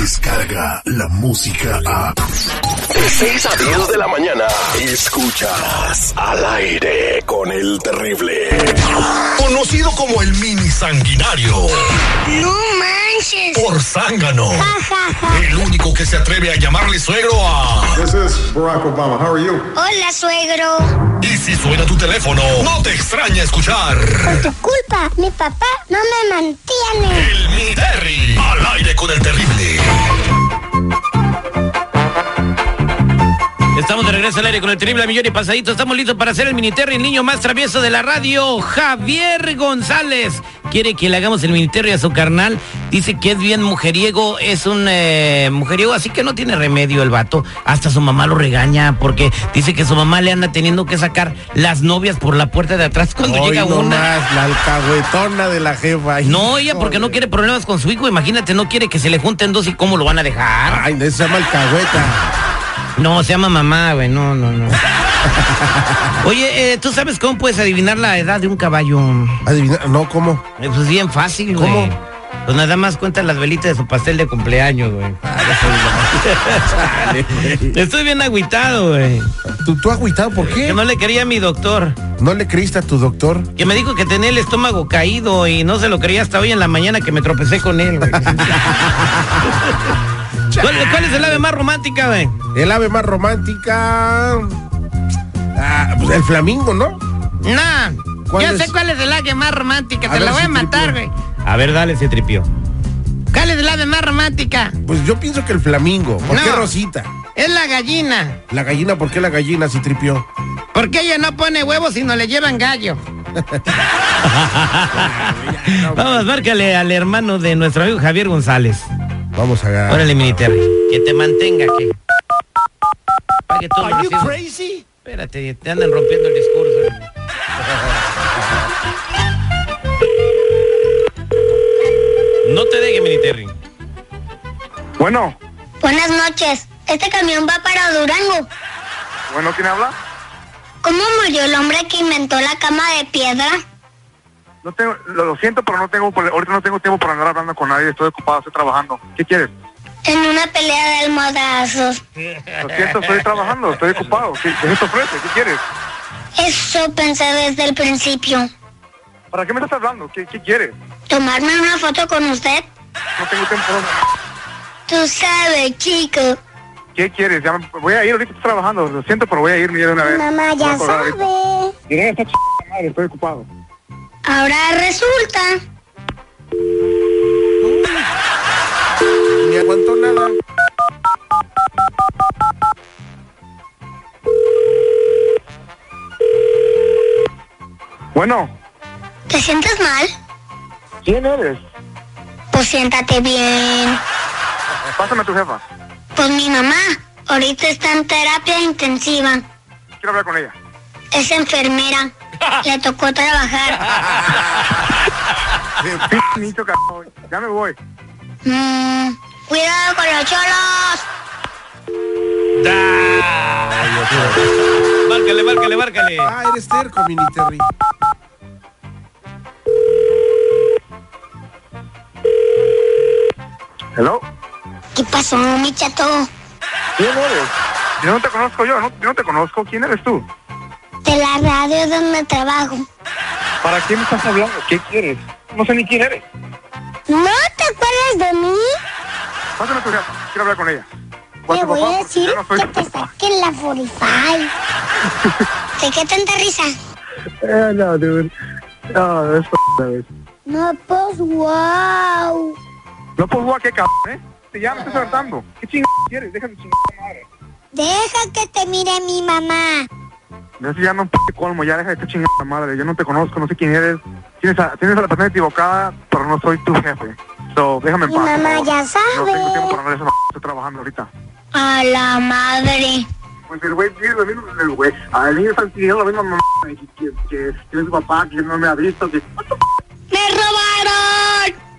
llega la música a... De 6 a 10 de la mañana, escuchas al aire con el terrible. Conocido como el mini sanguinario. No manches. Por zángano. El único que se atreve a llamarle suegro a. This is Barack Obama. How are you? Hola, suegro. Y si suena tu teléfono, no te extraña escuchar. Por tu culpa, mi papá no me mantiene. El mini Terry. Al aire con el Regreso al aire con el terrible millón y pasadito. Estamos listos para hacer el miniterri, el niño más travieso de la radio, Javier González. Quiere que le hagamos el miniterri a su carnal. Dice que es bien mujeriego, es un eh, mujeriego, así que no tiene remedio el vato. Hasta su mamá lo regaña porque dice que su mamá le anda teniendo que sacar las novias por la puerta de atrás cuando Hoy llega una. nomás, la alcahuetona de la jefa. No, ella porque no quiere problemas con su hijo. Imagínate, no quiere que se le junten dos y cómo lo van a dejar. Ay, eso se llama alcahueta. No, se llama mamá, güey. No, no, no. Oye, eh, ¿tú sabes cómo puedes adivinar la edad de un caballo? Adivina, no, ¿cómo? Eh, Pues bien fácil, güey. ¿Cómo? Pues nada más cuenta las velitas de su pastel de cumpleaños, güey. Estoy bien agüitado, güey. ¿Tú, tú agüitado por Que qué? no le quería a mi doctor. ¿No le creíste a tu doctor? Que me dijo que tenía el estómago caído y no se lo creía hasta hoy en la mañana que me tropecé con él, güey. ¿Cuál, cuál es el ave más romántica, güey? El ave más romántica. Ah, pues el flamingo, ¿no? Nah, ¿Cuál ya es? sé cuál es el ave más romántica, A te la voy si a matar, güey. A ver, dale ese tripio. ¿Cuál es el ave más romántica? Pues yo pienso que el flamingo. ¿Por qué. Rosita? Es la gallina. La gallina, ¿por qué la gallina si tripió? Porque ella no pone huevos sino le llevan gallo. Vamos, márcale al hermano de nuestro amigo Javier González. Vamos a Órale, mini Terry. Que te mantenga, que. Para que todo Are you crazy? Espérate, te andan rompiendo el discurso. No te deje, mini Terry. Bueno, Buenas noches. Este camión va para Durango. bueno, ¿quién habla? ¿Cómo murió el hombre que inventó la cama de piedra? No tengo, lo, siento, pero no tengo, ahorita no tengo tiempo para andar hablando con nadie, estoy ocupado, estoy trabajando. ¿Qué quieres? En una pelea de almohadazos. Lo siento, estoy trabajando, estoy ocupado. ¿Qué, qué te ofrece? ¿Qué quieres? Eso pensé desde el principio. ¿Para qué me estás hablando? ¿Qué, qué quieres? ¿Tomarme una foto con usted? No tengo tiempo. Tú sabes, chico. ¿Qué quieres? Ya me- voy a ir, ahorita estoy trabajando. Lo siento, pero voy a irme ya de una vez. Mamá ya sabe. Diré esta ch... madre, estoy ocupado. Ahora resulta. Ni aguantó nada. Bueno, ¿Te sientes mal? ¿quién eres? Pues siéntate bien. Pásame a tu jefa. Pues mi mamá ahorita está en terapia intensiva. Quiero hablar con ella. Es enfermera. Le tocó trabajar. Cabrón. Ya me voy. Mm, cuidado con los cholos. Márcale, márcale, márcale. Ah, eres terco, mini Terry. Hello. ¿Qué pasó, mi chato? ¿Quién eres? Yo no te conozco yo, no, yo no te conozco. ¿Quién eres tú? De la radio donde trabajo. ¿Para quién me estás hablando? ¿Qué quieres? No sé ni quién eres. ¿No te acuerdas de mí? Pásame tu. Quiero hablar con ella. ¿O Te voy papá? a decir no que te saquen la 45. ¿De qué tanta risa? Eh, no, dude. No, es p- No, pues, wow. No puedo jugar, qué cabrón, ¿eh? Te ya me estás hartando. ¿Qué chingados quieres? Déjame chingar madre. Deja que te mire mi mamá. Me estoy llamando un p colmo, ya deja de estar chingando madre. Yo no te conozco, no sé quién eres. Tienes a, tienes a la persona equivocada, pero no soy tu jefe. So, déjame en Mi paz. por mamá ya No tengo sabe. tiempo para eso, estoy trabajando ahorita. A la madre. Pues el güey tiene lo mismo, el güey. Al niño están pidiendo la misma mamá que, que, que, que es su papá, que no me ha visto, que... ¡Me robaron!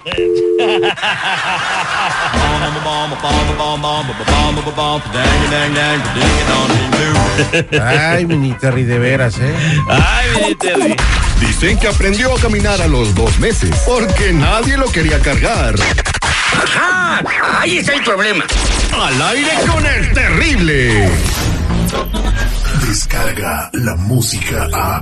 Ay, mini Terry, de veras, ¿eh? Ay, mini Terry. Dicen que aprendió a caminar a los dos meses porque nadie lo quería cargar. Ajá, ahí está el problema. Al aire con el terrible. Descarga la música a.